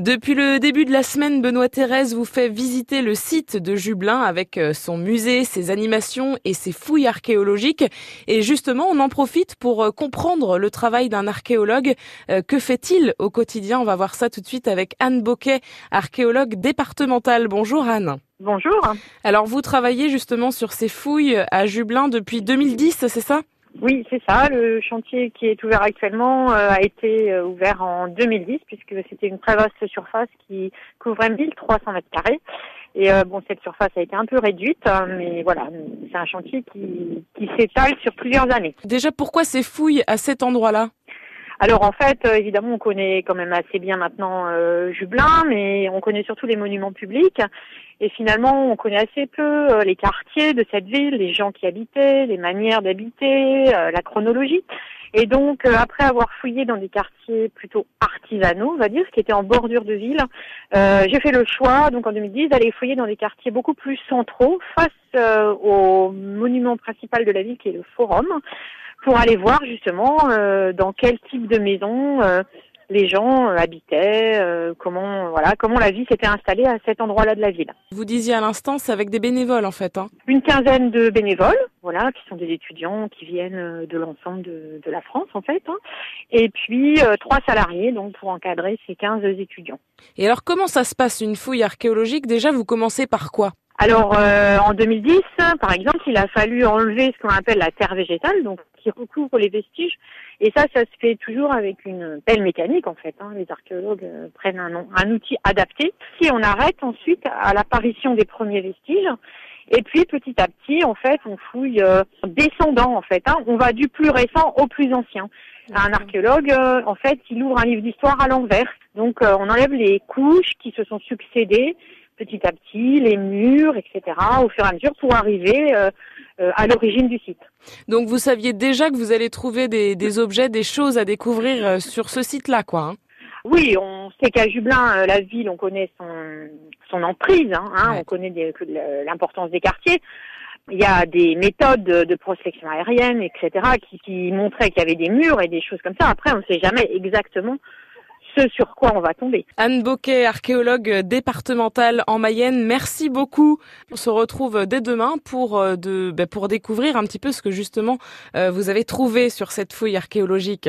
Depuis le début de la semaine, Benoît Thérèse vous fait visiter le site de Jublin avec euh, son musée, ses animations et ses fouilles archéologiques. Et justement, on en profite pour euh, comprendre le travail d'un archéologue. Euh, que fait-il au quotidien? On va voir ça tout de suite avec Anne Boquet, archéologue départementale. Bonjour Anne. Bonjour. Alors vous travaillez justement sur ces fouilles à Jublin depuis 2010, c'est ça? Oui, c'est ça. Le chantier qui est ouvert actuellement euh, a été euh, ouvert en 2010 puisque c'était une très vaste surface qui couvrait 1300 mètres carrés. Et euh, bon, cette surface a été un peu réduite, hein, mais voilà, c'est un chantier qui, qui s'étale sur plusieurs années. Déjà, pourquoi ces fouilles à cet endroit-là? Alors en fait, évidemment, on connaît quand même assez bien maintenant euh, Jublin, mais on connaît surtout les monuments publics. Et finalement, on connaît assez peu euh, les quartiers de cette ville, les gens qui habitaient, les manières d'habiter, euh, la chronologie. Et donc, euh, après avoir fouillé dans des quartiers plutôt artisanaux, on va dire, qui étaient en bordure de ville, j'ai fait le choix, donc en 2010, d'aller fouiller dans des quartiers beaucoup plus centraux, face au monument principal de la ville, qui est le Forum, pour aller voir justement dans quel type de maison les gens euh, habitaient, euh, comment voilà, comment la vie s'était installée à cet endroit-là de la ville. Vous disiez à l'instant, c'est avec des bénévoles en fait. Hein. Une quinzaine de bénévoles, voilà, qui sont des étudiants qui viennent euh, de l'ensemble de, de, la France en fait, hein. et puis trois salariés donc pour encadrer ces 15 étudiants. Et alors comment ça se passe une fouille archéologique? Déjà, vous commencez par quoi? Alors euh, en 2010, par exemple, il a fallu enlever ce qu'on appelle la terre végétale, donc qui recouvre les vestiges. Et ça, ça se fait toujours avec une pelle mécanique en fait. Hein. Les archéologues euh, prennent un, un, outil adapté. Si on arrête ensuite à l'apparition des premiers vestiges, et puis petit à petit, en fait, on fouille euh, descendant en fait. Hein. On va du plus récent au plus ancien. Un archéologue, en fait, il ouvre un livre d'histoire à l'envers. Donc, on enlève les couches qui se sont succédées petit à petit, les murs, etc., au fur et à mesure pour arriver euh, euh, à l'origine du site. Donc vous saviez déjà que vous allez trouver des, objets, des choses à découvrir euh, sur ce site-là, quoi. Hein? Oui, on sait qu'à Jublin, la ville, on connaît son, son emprise, hein, hein on connaît l'importance des quartiers. Il y a des méthodes de, prospection aérienne, etc., qui, qui montraient qu'il y avait des murs et des choses comme ça. Après, on ne sait jamais exactement sur quoi on va tomber. Anne Boquet, archéologue départementale en Mayenne, merci beaucoup. On se retrouve dès demain pour euh, ben, pour découvrir un petit peu ce que justement euh, vous avez trouvé sur cette fouille archéologique.